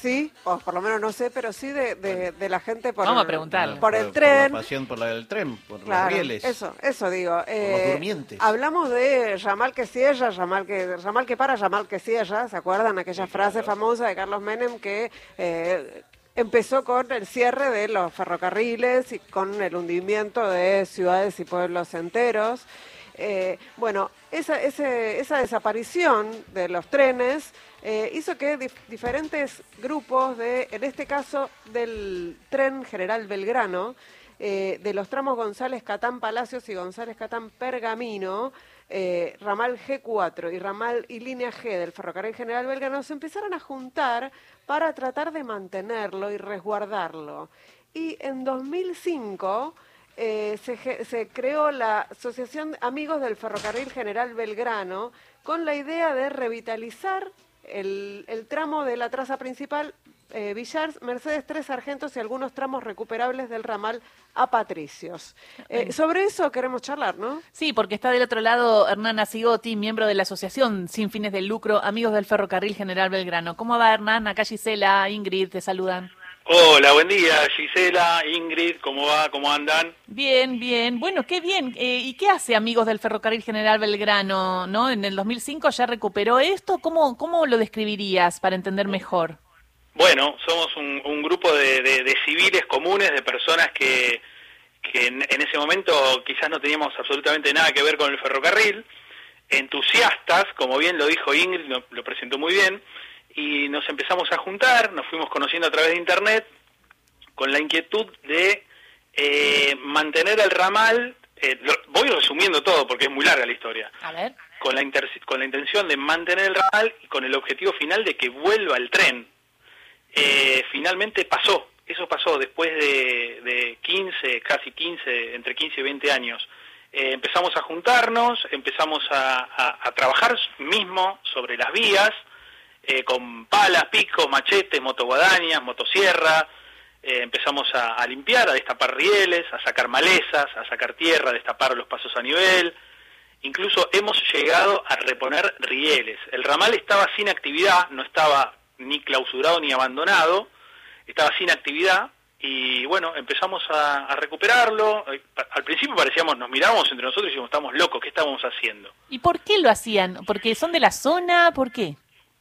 Sí, o por lo menos no sé, pero sí de, de, de la gente por, Vamos a preguntarle. por el Por tren. la pasión por la del tren, por Claro, los rieles. eso, eso digo. los eh, durmientes. hablamos de ramal que cierra, ramal que, ramal que para, ramal que cierra. ¿Se acuerdan aquella frase famosa de Carlos Menem que eh, empezó con el cierre de los ferrocarriles y con el hundimiento de ciudades y pueblos enteros? Eh, bueno, esa, desaparición de los trenes eh, hizo que dif- diferentes grupos de, en este caso del tren General Belgrano, eh, de los tramos González Catán Palacios y González Catán Pergamino, ramal G4 y ramal y línea G del Ferrocarril General Belgrano se empezaron a juntar para tratar de mantenerlo y resguardarlo. Y en 2005 eh, se, creó la Asociación Amigos del Ferrocarril General Belgrano con la idea de revitalizar el, el tramo de la traza principal eh, Villars, Mercedes Tres Sargentos y algunos tramos recuperables del ramal a Patricios. Eh, sobre eso queremos charlar, ¿no? Sí, porque está del otro lado Hernán Asigotti, miembro de la Asociación Sin Fines de Lucro, Amigos del Ferrocarril General Belgrano. ¿Cómo va Hernán? Acá Gisela, Ingrid, te saludan. Hola, buen día, Gisela, Ingrid, ¿cómo va? ¿Cómo andan? Bien, bien. Bueno, qué bien. Eh, ¿Y qué hace Amigos del Ferrocarril General Belgrano? ¿No? En el 2005 ya recuperó esto. ¿Cómo, cómo lo describirías para entender mejor? Bueno, somos un, un grupo de, de- de civiles comunes, de personas que, que en, en ese momento quizás no teníamos absolutamente nada que ver con el ferrocarril, entusiastas, como bien lo dijo Ingrid, lo, lo presentó muy bien, y nos empezamos a juntar, nos fuimos conociendo a través de Internet, con la inquietud de eh, mantener el ramal, eh, lo- voy resumiendo todo porque es muy larga la historia, A ver. con la, inter- con la intención de mantener el ramal y con el objetivo final de que vuelva el tren. Eh, finalmente pasó, eso pasó después de, de 15, casi 15, entre 15 y 20 años. Eh, empezamos a juntarnos, empezamos a, a- a trabajar mismo sobre las vías, eh, con palas, picos, machetes, motoguadañas, motosierra, eh, empezamos a, limpiar, a destapar rieles, a sacar malezas, a sacar tierra, a destapar los pasos a nivel, Incluso hemos llegado a reponer rieles. El ramal estaba sin actividad, no estaba ni clausurado ni abandonado, estaba sin actividad y bueno, empezamos a, a recuperarlo. Eh, Al principio parecíamos, nos mirábamos entre nosotros y decíamos, estamos locos, ¿qué estábamos haciendo? ¿Y por qué lo hacían? ¿Porque son de la zona? ¿Por qué?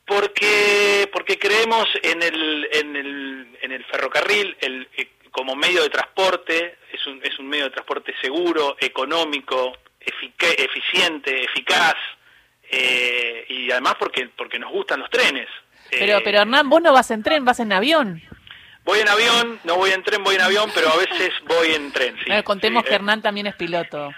Porque, porque creemos en el, en el, en el ferrocarril el, eh, como medio de transporte, es un, es un medio de transporte seguro, económico, efica- eficiente, eficaz, eh, y además porque, porque nos gustan los trenes. Pero, Eh, pero Hernán, vos no vas en tren, vas en avión. Voy en avión, no voy en tren, voy en avión, pero a veces voy en tren. Sí, Bueno, contemos Sí, que eh, Hernán también es piloto.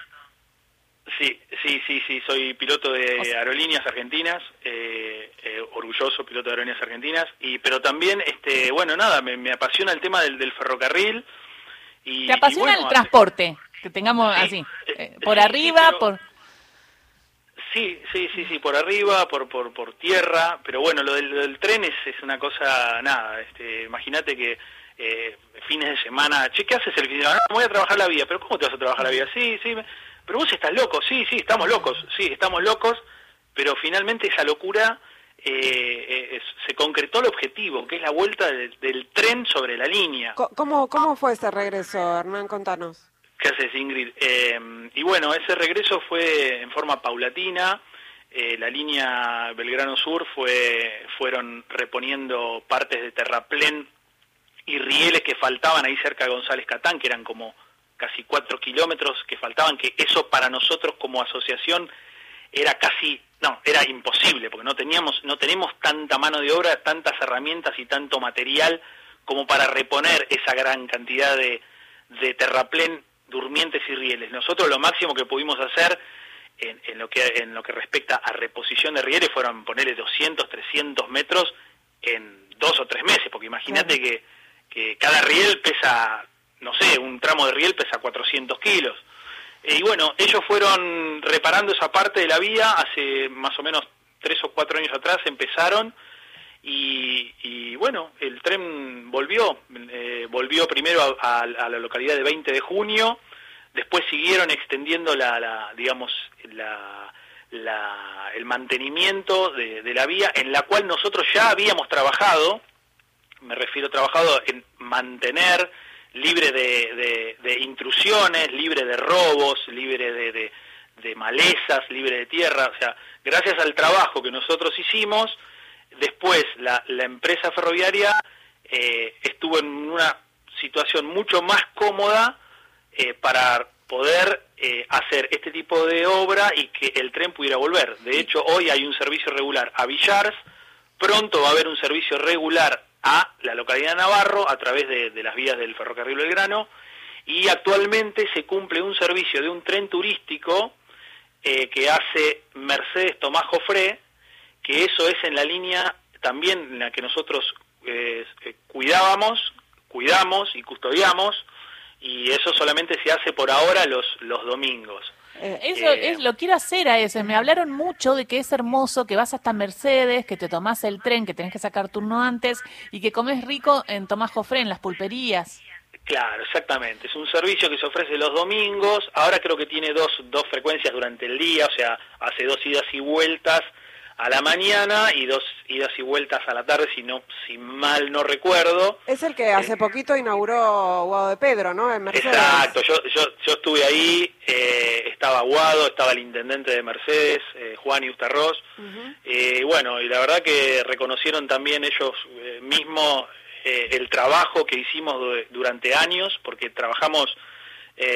Sí, sí, sí, sí, soy piloto de O sea- aerolíneas argentinas, eh, eh, orgulloso piloto de aerolíneas argentinas, y pero también, este, bueno, nada, me, me apasiona el tema del, del ferrocarril. Y, ¿Te apasiona y bueno, el transporte? Que tengamos Sí, así, eh, eh, por sí, sí, arriba, pero- por... Sí, sí, sí, sí, por arriba, por, por, por tierra, pero bueno, lo del, lo del tren es, es una cosa, nada, este, imagínate que eh, fines de semana, che, ¿qué haces el fin de semana? No, voy a trabajar la vía, pero ¿cómo te vas a trabajar la vía? Sí, sí, me- pero vos estás loco, sí, sí, estamos locos, sí, estamos locos, pero finalmente esa locura eh, eh, se concretó el objetivo, que es la vuelta del- del tren sobre la línea. ¿Cómo, cómo fue ese regreso, Hernán? Contanos. ¿Qué haces, Ingrid? Eh, y bueno, ese regreso fue en forma paulatina. Eh, la línea Belgrano Sur fue, fueron reponiendo partes de terraplén y rieles que faltaban ahí cerca de González Catán, que eran como casi cuatro kilómetros que faltaban, que eso para nosotros como asociación era casi, no, era imposible, porque no teníamos, no tenemos tanta mano de obra, tantas herramientas y tanto material como para reponer esa gran cantidad de, de terraplén, durmientes y rieles. Nosotros lo máximo que pudimos hacer en, en lo que en lo que respecta a reposición de rieles fueron ponerle 200, 300 metros en dos o tres meses, porque imagínate que, que cada riel pesa, no sé, un tramo de riel pesa 400 kilos. Eh, y bueno, ellos fueron reparando esa parte de la vía hace más o menos tres o cuatro años atrás, empezaron y, y bueno, el tren volvió, eh, volvió primero a, a- la localidad de 20 de junio, después siguieron extendiendo la, la digamos, la, la- el mantenimiento de, de la vía en la cual nosotros ya habíamos trabajado me refiero trabajado en mantener libre de, de, intrusiones, libre de robos, libre de, de, malezas, libre de tierra. O sea, gracias al trabajo que nosotros hicimos, después la, la empresa ferroviaria eh, estuvo en una situación mucho más cómoda eh, para poder eh, hacer este tipo de obra y que el tren pudiera volver. De hecho, hoy hay un servicio regular a Villars, pronto va a haber un servicio regular a la localidad de Navarro a través de, las vías del ferrocarril Belgrano y actualmente se cumple un servicio de un tren turístico eh, que hace Mercedes Tomás Jofré, que eso es en la línea también en la que nosotros eh, cuidábamos, cuidamos y custodiamos, y eso solamente se hace por ahora los, los domingos. Eh, eso eh, es, lo quiero hacer a ese. Me hablaron mucho de que es hermoso, que vas hasta Mercedes, que te tomás el tren, que tenés que sacar turno antes y que comes rico en Tomás Jofré, en las pulperías. Claro, exactamente. Es un servicio que se ofrece los domingos. Ahora creo que tiene dos, dos frecuencias durante el día, o sea, hace dos idas y vueltas a la mañana y dos idas y vueltas a la tarde, si no, si mal no recuerdo. Es el que hace eh, poquito inauguró Guado de Pedro, ¿no? En Mercedes. Exacto, yo, yo, yo estuve ahí, eh, estaba Guado, estaba el intendente de Mercedes, eh, Juan Iustarros, y bueno, y la verdad que reconocieron también ellos mismos el trabajo que hicimos durante años, porque trabajamos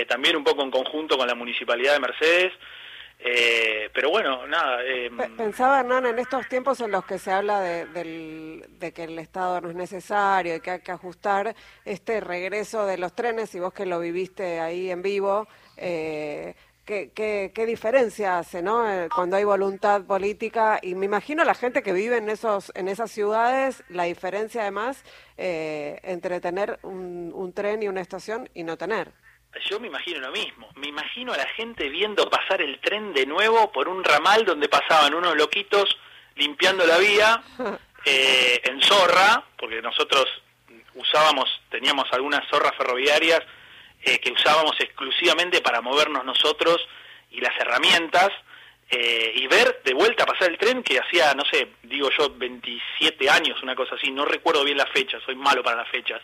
también un poco en conjunto con la Municipalidad de Mercedes, eh, pero bueno, nada. Eh, Pensaba, Hernán, en estos tiempos en los que se habla de, que el Estado no es necesario y que hay que ajustar este regreso de los trenes, y vos que lo viviste ahí en vivo, eh, ¿qué, qué, diferencia hace ¿no? Eh, cuando hay voluntad política? Y me imagino la gente que vive en, esos, en esas ciudades, la diferencia además entre tener un tren y una estación y no tener yo me imagino lo mismo. Me imagino a la gente viendo pasar el tren de nuevo por un ramal donde pasaban unos loquitos limpiando la vía eh, en zorra, porque nosotros usábamos, teníamos algunas zorras ferroviarias eh, que usábamos exclusivamente para movernos nosotros y las herramientas, eh, y ver de vuelta pasar el tren que hacía, no sé, digo yo, 27 años, una cosa así, no recuerdo bien la fecha, soy malo para las fechas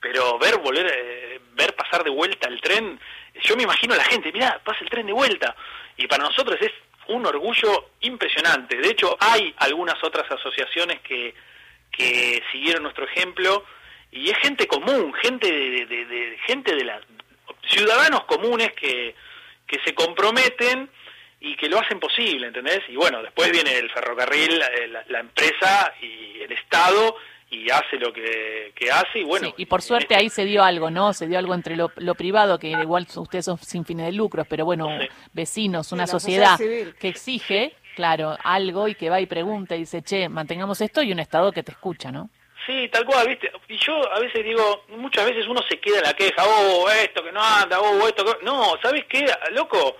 pero ver volver eh, ver pasar de vuelta el tren yo me imagino a la gente mira pasa el tren de vuelta y para nosotros es un orgullo impresionante de hecho hay algunas otras asociaciones que que siguieron nuestro ejemplo y es gente común gente de, de, gente de la ciudadanos comunes que que se comprometen y que lo hacen posible, ¿entendés? Y bueno, después viene el ferrocarril, la, la empresa y el Estado y hace lo que, hace y bueno. y por suerte ahí se dio algo, ¿no? Se dio algo entre lo, privado, que igual ustedes son sin fines de lucros, pero bueno, vecinos, una sociedad, que exige, claro, algo y que va y pregunta y dice, che, mantengamos esto y un Estado que te escucha, ¿no? Sí, tal cual, ¿viste? Y yo a veces digo, muchas veces uno se queda en la queja, oh, esto que no anda, oh, esto que... No, ¿sabes qué, loco?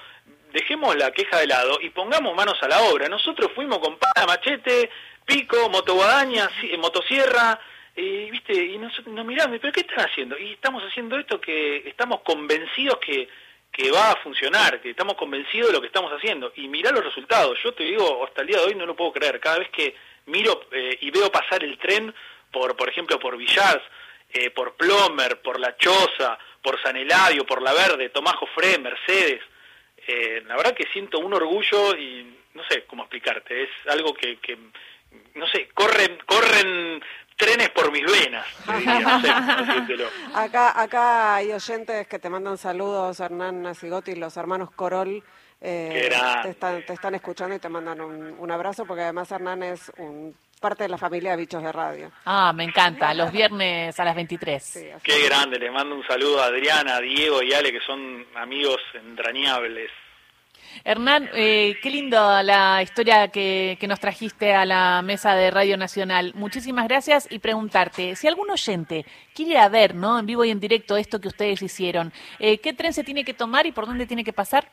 Dejemos la queja de lado y pongamos manos a la obra. Nosotros fuimos con pala, machete, pico, motoguadaña, motosierra, y viste, y nos, nos miramos, pero ¿qué están haciendo? Y estamos haciendo esto que estamos convencidos que, que va a funcionar, que estamos convencidos de lo que estamos haciendo. Y mirá los resultados, yo te digo, hasta el día de hoy no lo puedo creer, cada vez que miro eh, y veo pasar el tren por, por ejemplo, por Villars, eh, por Plomer, por La Choza, por San Eladio, por La Verde, Tomás Jofré, Mercedes, eh, la verdad que siento un orgullo y no sé cómo explicarte, es algo que, que no sé, corren, corren trenes por mis venas. acá, acá hay oyentes que te mandan saludos, Hernán Nacigotti, los hermanos Corol. Eh, te, están, te están escuchando y te mandan un, abrazo porque además Hernán es un, parte de la familia de Bichos de Radio. Ah, me encanta, los viernes a las 23. Qué grande, le mando un saludo a Adriana, a Diego y Ale que son amigos entrañables. Hernán, eh, qué lindo la historia que, nos trajiste a la mesa de Radio Nacional. Muchísimas gracias y preguntarte, si algún oyente quiere ir a ver, ¿no? En vivo y en directo esto que ustedes hicieron, eh, ¿qué tren se tiene que tomar y por dónde tiene que pasar?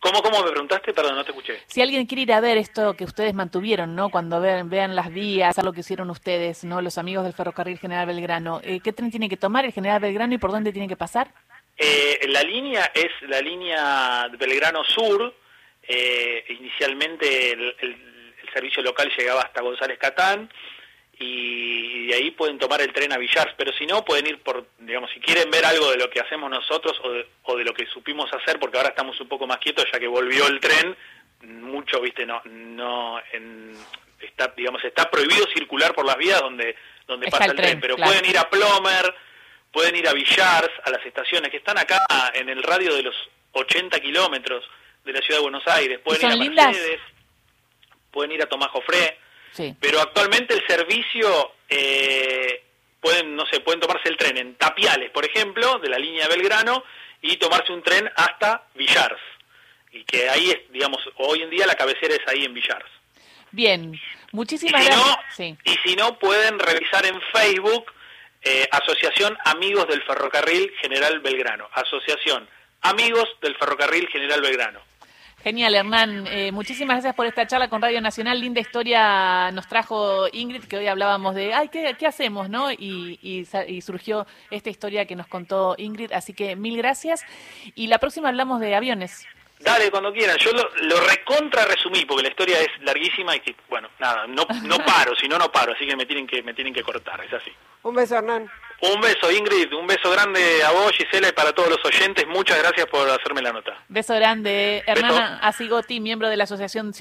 ¿Cómo, cómo me preguntaste? Perdón, no te escuché. Si alguien quiere ir a ver esto que ustedes mantuvieron, ¿no? Cuando vean, vean las vías, lo que hicieron ustedes, ¿no? Los amigos del Ferrocarril General Belgrano, eh, ¿qué tren tiene que tomar el General Belgrano y por dónde tiene que pasar? Eh, la línea es la línea Belgrano Sur. Eh, inicialmente el, servicio local llegaba hasta González Catán y de ahí pueden tomar el tren a Villars, pero si no pueden ir por, digamos, si quieren ver algo de lo que hacemos nosotros o de, o de lo que supimos hacer, porque ahora estamos un poco más quietos ya que volvió el tren, mucho, viste, no, no, en, está, digamos, está prohibido circular por las vías donde, donde pasa el tren, pero pueden ir a Plomer, pueden ir a Villars, a las estaciones que están acá en el radio de los 80 kilómetros de la ciudad de Buenos Aires, pueden ir a Mercedes, pueden ir a Tomás Jofré, pero actualmente el servicio, eh, pueden, no sé, pueden tomarse el tren en Tapiales, por ejemplo, de la línea Belgrano, y tomarse un tren hasta Villars. Y que ahí es, digamos, hoy en día la cabecera es ahí en Villars. Bien, muchísimas gracias. Y si no, pueden revisar en Facebook eh, Asociación Amigos del Ferrocarril General Belgrano. Asociación Amigos del Ferrocarril General Belgrano. Genial, Hernán. Eh, muchísimas gracias por esta charla con Radio Nacional. Linda historia nos trajo Ingrid, que hoy hablábamos de, ay, ¿qué, hacemos? ¿no? Y, surgió esta historia que nos contó Ingrid. Así que mil gracias. Y la próxima hablamos de aviones. Dale, cuando quieran. Yo lo, lo, recontra resumí porque la historia es larguísima y que, bueno, nada, no, no paro, si no, no paro. Así que me tienen que, me tienen que cortar, es así. Un beso, Hernán. Un beso, Ingrid. Un beso grande a vos, Gisela, y para todos los oyentes. Muchas gracias por hacerme la nota. Beso grande. Hernana Asigoti, miembro de la Asociación